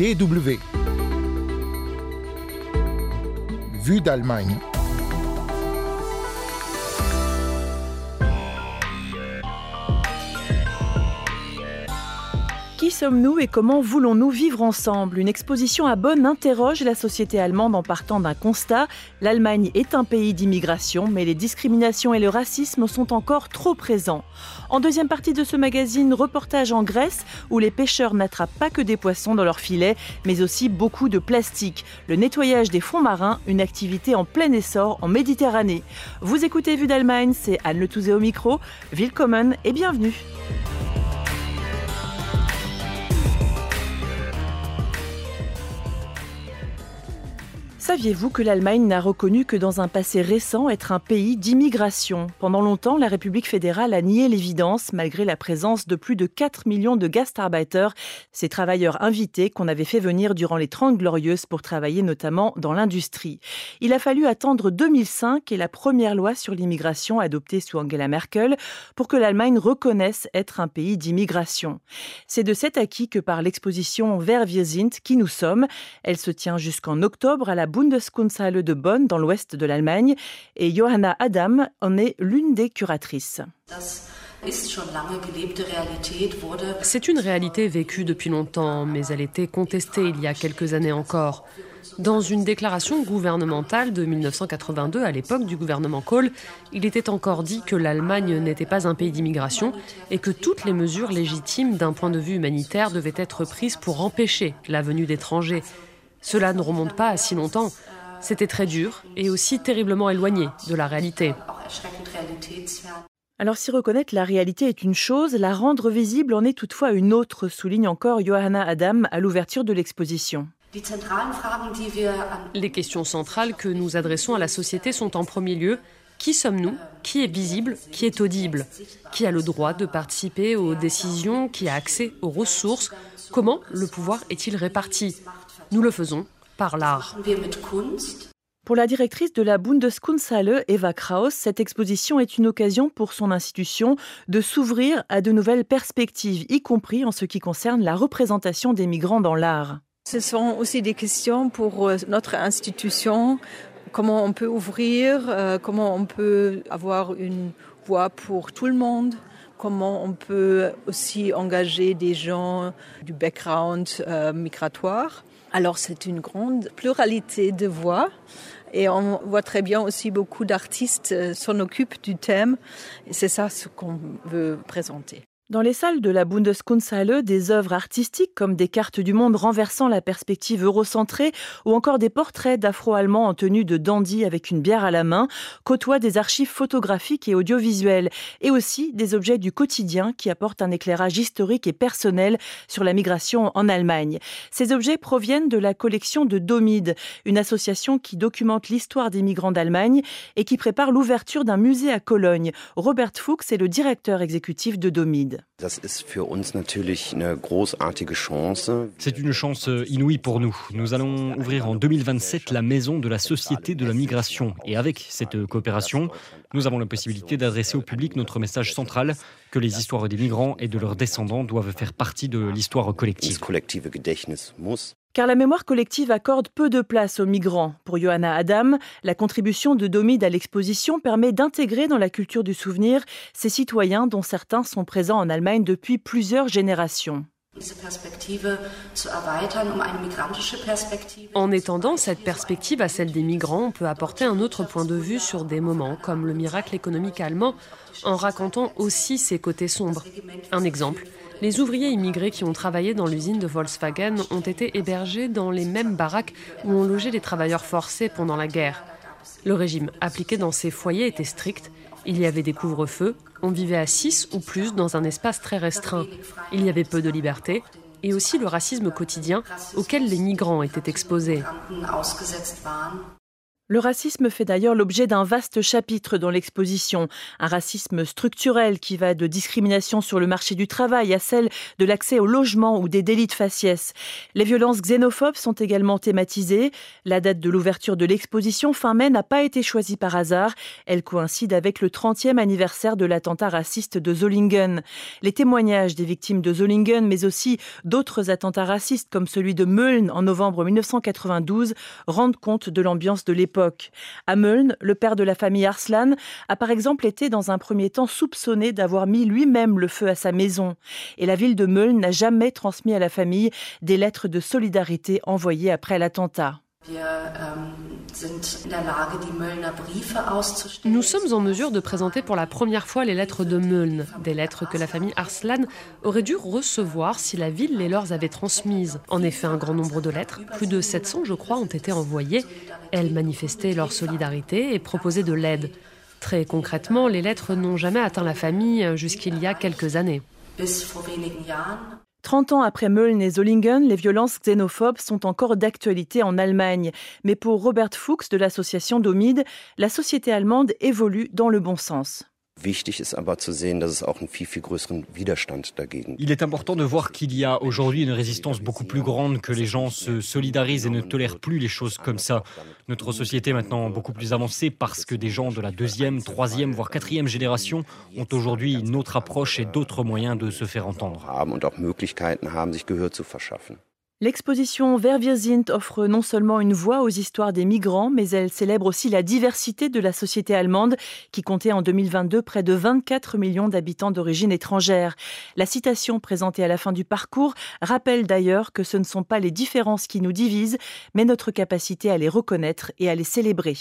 DW. Vue d'Allemagne. Sommes-nous et comment voulons-nous vivre ensemble? Une exposition à Bonn interroge la société allemande en partant d'un constat. L'Allemagne est un pays d'immigration, mais les discriminations et le racisme sont encore trop présents. En deuxième partie de ce magazine, reportage en Grèce, où les pêcheurs n'attrapent pas que des poissons dans leurs filets, mais aussi beaucoup de plastique. Le nettoyage des fonds marins, une activité en plein essor en Méditerranée. Vous écoutez Vue d'Allemagne, c'est Anne Le Touzé au micro. Willkommen et bienvenue. Saviez-vous que l'Allemagne n'a reconnu que dans un passé récent être un pays d'immigration? Pendant longtemps, la République fédérale a nié l'évidence malgré la présence de plus de 4 millions de Gastarbeiter, ces travailleurs invités qu'on avait fait venir durant les Trente Glorieuses pour travailler notamment dans l'industrie. Il a fallu attendre 2005 et la première loi sur l'immigration adoptée sous Angela Merkel pour que l'Allemagne reconnaisse être un pays d'immigration. C'est de cet acquis que par l'exposition Wer wir sind qui nous sommes. Elle se tient jusqu'en octobre à la Bundeskunsthalle de Bonn, dans l'ouest de l'Allemagne, et Johanna Adam en est l'une des curatrices. C'est une réalité vécue depuis longtemps, mais elle était contestée il y a quelques années encore. Dans une déclaration gouvernementale de 1982, à l'époque du gouvernement Kohl, il était encore dit que l'Allemagne n'était pas un pays d'immigration et que toutes les mesures légitimes d'un point de vue humanitaire devaient être prises pour empêcher la venue d'étrangers. Cela ne remonte pas à si longtemps. C'était très dur et aussi terriblement éloigné de la réalité. Alors si reconnaître la réalité est une chose, la rendre visible en est toutefois une autre, souligne encore Johanna Adam à l'ouverture de l'exposition. Les questions centrales que nous adressons à la société sont en premier lieu qui sommes-nous? Qui est visible? Qui est audible? Qui a le droit de participer aux décisions? Qui a accès aux ressources? Comment le pouvoir est-il réparti? Nous le faisons par l'art. Pour la directrice de la Bundeskunsthalle, Eva Kraus, cette exposition est une occasion pour son institution de s'ouvrir à de nouvelles perspectives, y compris en ce qui concerne la représentation des migrants dans l'art. Ce sont aussi des questions pour euh, notre institution, comment on peut ouvrir, euh, comment on peut avoir une voix pour tout le monde comment on peut aussi engager des gens du background euh, migratoire. Alors c'est une grande pluralité de voix et on voit très bien aussi beaucoup d'artistes euh, s'en occupent du thème et c'est ça ce qu'on veut présenter. Dans les salles de la Bundeskunsthalle, des œuvres artistiques comme des cartes du monde renversant la perspective eurocentrée ou encore des portraits d'Afro-Allemands en tenue de dandy avec une bière à la main côtoient des archives photographiques et audiovisuelles et aussi des objets du quotidien qui apportent un éclairage historique et personnel sur la migration en Allemagne. Ces objets proviennent de la collection de Domide, une association qui documente l'histoire des migrants d'Allemagne et qui prépare l'ouverture d'un musée à Cologne. Robert Fuchs est le directeur exécutif de Domide. C'est une chance inouïe pour nous. Nous allons ouvrir en 2027 la maison de la Société de la migration. Et avec cette coopération, nous avons la possibilité d'adresser au public notre message central que les histoires des migrants et de leurs descendants doivent faire partie de l'histoire collective. Car la mémoire collective accorde peu de place aux migrants. Pour Johanna Adam, la contribution de Domide à l'exposition permet d'intégrer dans la culture du souvenir ces citoyens dont certains sont présents en Allemagne depuis plusieurs générations. En étendant cette perspective à celle des migrants, on peut apporter un autre point de vue sur des moments comme le miracle économique allemand, en racontant aussi ses côtés sombres. Un exemple, les ouvriers immigrés qui ont travaillé dans l'usine de Volkswagen ont été hébergés dans les mêmes baraques où ont logé les travailleurs forcés pendant la guerre. Le régime appliqué dans ces foyers était strict. Il y avait des couvre-feux, on vivait à 6 ou plus dans un espace très restreint. Il y avait peu de liberté et aussi le racisme quotidien auquel les migrants étaient exposés. Le racisme fait d'ailleurs l'objet d'un vaste chapitre dans l'exposition, un racisme structurel qui va de discrimination sur le marché du travail à celle de l'accès au logement ou des délits de faciès. Les violences xénophobes sont également thématisées. La date de l'ouverture de l'exposition fin mai n'a pas été choisie par hasard. Elle coïncide avec le 30e anniversaire de l'attentat raciste de Zollingen. Les témoignages des victimes de Zollingen, mais aussi d'autres attentats racistes comme celui de Meuln en novembre 1992, rendent compte de l'ambiance de l'époque. À Meuln, le père de la famille Arslan a par exemple été dans un premier temps soupçonné d'avoir mis lui-même le feu à sa maison. Et la ville de Meuln n'a jamais transmis à la famille des lettres de solidarité envoyées après l'attentat. Nous sommes en mesure de présenter pour la première fois les lettres de Meuln, des lettres que la famille Arslan aurait dû recevoir si la ville les leur avait transmises. En effet, un grand nombre de lettres, plus de 700 je crois, ont été envoyées. Elles manifestaient leur solidarité et proposaient de l'aide. Très concrètement, les lettres n'ont jamais atteint la famille jusqu'il y a quelques années. 30 ans après Mölln et Zollingen, les violences xénophobes sont encore d'actualité en Allemagne. Mais pour Robert Fuchs de l'association Domide, la société allemande évolue dans le bon sens. Il est important de voir qu'il y a aujourd'hui une résistance beaucoup plus grande, que les gens se solidarisent et ne tolèrent plus les choses comme ça. Notre société est maintenant beaucoup plus avancée parce que des gens de la deuxième, troisième, voire quatrième génération ont aujourd'hui une autre approche et d'autres moyens de se faire entendre. Wir sind offre non seulement une voix aux histoires des migrants, mais elle célèbre aussi la diversité de la société allemande, qui comptait en 2022 près de 24 millions d'habitants d'origine étrangère. La citation présentée à la fin du parcours rappelle d'ailleurs que ce ne sont pas les différences qui nous divisent, mais notre capacité à les reconnaître et à les célébrer.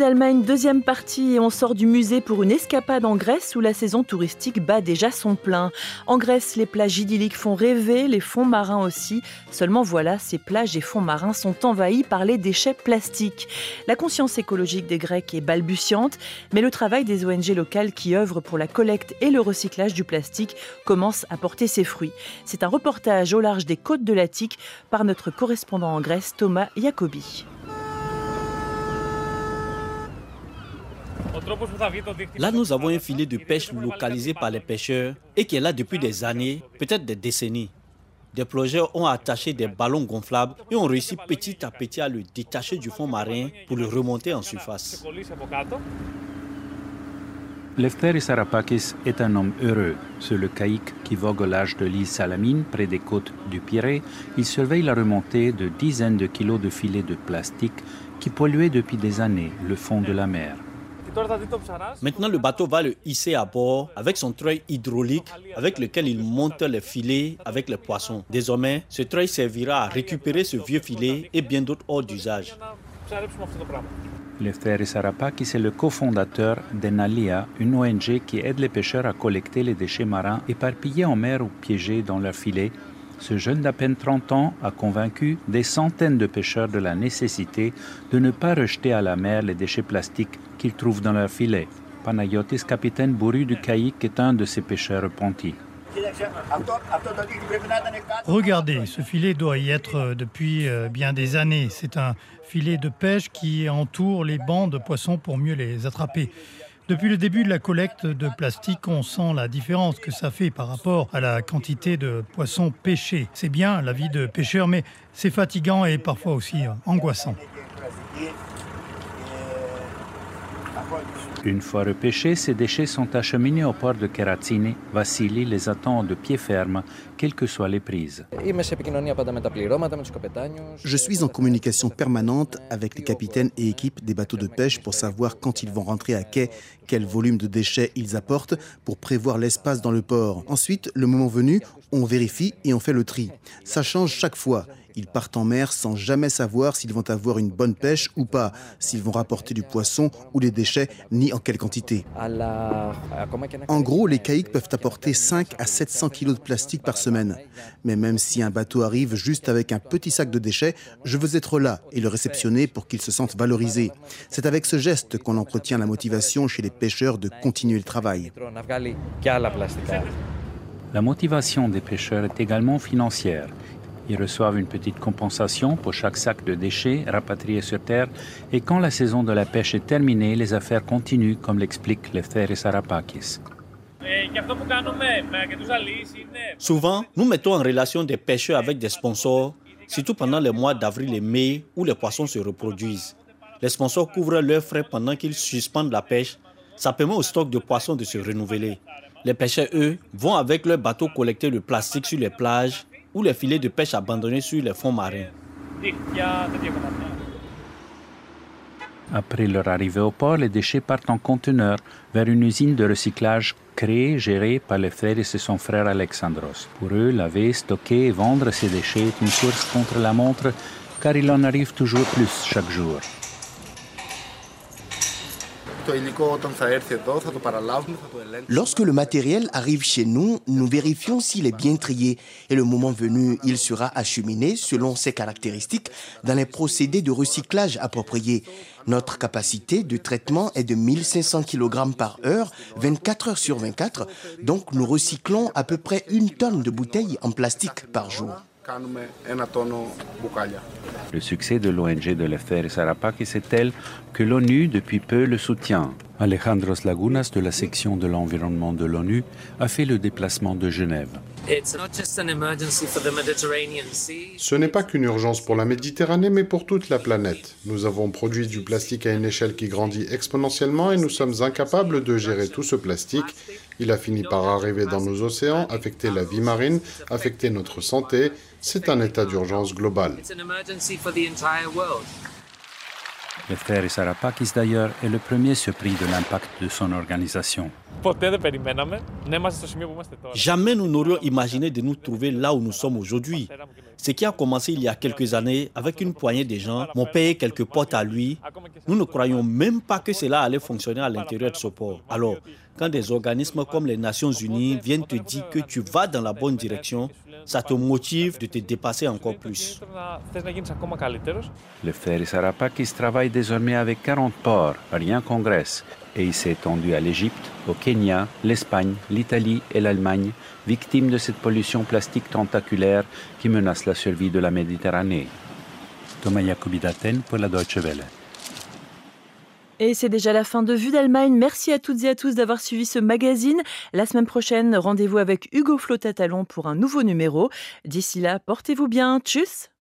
d'Allemagne, deuxième partie, et on sort du musée pour une escapade en Grèce où la saison touristique bat déjà son plein. En Grèce, les plages idylliques font rêver, les fonds marins aussi. Seulement voilà, ces plages et fonds marins sont envahis par les déchets plastiques. La conscience écologique des Grecs est balbutiante, mais le travail des ONG locales qui œuvrent pour la collecte et le recyclage du plastique commence à porter ses fruits. C'est un reportage au large des côtes de l'Attique par notre correspondant en Grèce, Thomas Jacobi. Là, nous avons un filet de pêche localisé par les pêcheurs et qui est là depuis des années, peut-être des décennies. Des plongeurs ont attaché des ballons gonflables et ont réussi petit à petit à le détacher du fond marin pour le remonter en surface. Lefteris Sarapakis est un homme heureux. Sur le caïque qui vogue au large de l'île Salamine, près des côtes du Pirée, il surveille la remontée de dizaines de kilos de filets de plastique qui polluaient depuis des années le fond de la mer. Maintenant, le bateau va le hisser à bord avec son treuil hydraulique avec lequel il monte les filets avec les poissons. Désormais, ce treuil servira à récupérer ce vieux filet et bien d'autres hors d'usage. Le frère Sarapakis est le cofondateur d'Enalia, une ONG qui aide les pêcheurs à collecter les déchets marins éparpillés en mer ou piégés dans leurs filets ce jeune d'à peine 30 ans a convaincu des centaines de pêcheurs de la nécessité de ne pas rejeter à la mer les déchets plastiques qu'ils trouvent dans leurs filets. Panayotis, capitaine bourru du caïque, est un de ces pêcheurs repentis. Regardez, ce filet doit y être euh, depuis euh, bien des années. C'est un filet de pêche qui entoure les bancs de poissons pour mieux les attraper. Depuis le début de la collecte de plastique, on sent la différence que ça fait par rapport à la quantité de poissons pêchés. C'est bien la vie de pêcheur, mais c'est fatigant et parfois aussi angoissant. Une fois repêchés, ces déchets sont acheminés au port de Keratsini. Vassili les attend de pied ferme, quelles que soient les prises. Je suis en communication permanente avec les capitaines et équipes des bateaux de pêche pour savoir quand ils vont rentrer à quai, quel volume de déchets ils apportent pour prévoir l'espace dans le port. Ensuite, le moment venu, on vérifie et on fait le tri. Ça change chaque fois. Ils partent en mer sans jamais savoir s'ils vont avoir une bonne pêche ou pas, s'ils vont rapporter du poisson ou des déchets, ni en quelle quantité. En gros, les caïques peuvent apporter 5 à 700 kilos de plastique par semaine. Mais même si un bateau arrive juste avec un petit sac de déchets, je veux être là et le réceptionner pour qu'ils se sentent valorisés. C'est avec ce geste qu'on entretient la motivation chez les pêcheurs de continuer le travail. La motivation des pêcheurs est également financière. Ils reçoivent une petite compensation pour chaque sac de déchets rapatriés sur Terre et quand la saison de la pêche est terminée, les affaires continuent, comme l'explique Lefteris Sarapakis. Souvent, nous mettons en relation des pêcheurs avec des sponsors, surtout pendant les mois d'avril et mai où les poissons se reproduisent. Les sponsors couvrent leurs frais pendant qu'ils suspendent la pêche. Ça permet au stock de poissons de se renouveler. Les pêcheurs, eux, vont avec leur bateau collecter le plastique sur les plages ou les filets de pêche abandonnés sur les fonds marins. Après leur arrivée au port, les déchets partent en conteneurs vers une usine de recyclage créée, gérée par les frères et son frère Alexandros. Pour eux, laver, stocker et vendre ces déchets est une course contre la montre car il en arrive toujours plus chaque jour. Lorsque le matériel arrive chez nous, nous vérifions s'il est bien trié et le moment venu, il sera acheminé selon ses caractéristiques dans les procédés de recyclage appropriés. Notre capacité de traitement est de 1500 kg par heure, 24 heures sur 24, donc nous recyclons à peu près une tonne de bouteilles en plastique par jour. Le succès de l'ONG de l'FR Sarapaki c'est tel que l'ONU depuis peu le soutient. Alejandros Lagunas de la section de l'environnement de l'ONU a fait le déplacement de Genève. Ce n'est pas qu'une urgence pour la Méditerranée, mais pour toute la planète. Nous avons produit du plastique à une échelle qui grandit exponentiellement et nous sommes incapables de gérer tout ce plastique. Il a fini par arriver dans nos océans, affecter la vie marine, affecter notre santé. C'est un état d'urgence global. Le frère Sarapakis d'ailleurs est le premier surpris de l'impact de son organisation. Jamais nous n'aurions imaginé de nous trouver là où nous sommes aujourd'hui. Ce qui a commencé il y a quelques années avec une poignée de gens m'ont payé quelques potes à lui. Nous ne croyons même pas que cela allait fonctionner à l'intérieur de ce port. Alors, quand des organismes comme les Nations Unies viennent te dire que tu vas dans la bonne direction, ça te motive de te dépasser encore plus. Le frère Sarapakis travaille désormais avec 40 ports, rien qu'en Grèce, et il s'est étendu à l'Égypte, au Kenya, l'Espagne, l'Italie et l'Allemagne, victimes de cette pollution plastique tentaculaire qui menace la survie de la Méditerranée. Thomas Jacobi d'Athènes pour la Deutsche Welle. Et c'est déjà la fin de Vue d'Allemagne. Merci à toutes et à tous d'avoir suivi ce magazine. La semaine prochaine, rendez-vous avec Hugo Flotatalon pour un nouveau numéro. D'ici là, portez-vous bien. Tchuss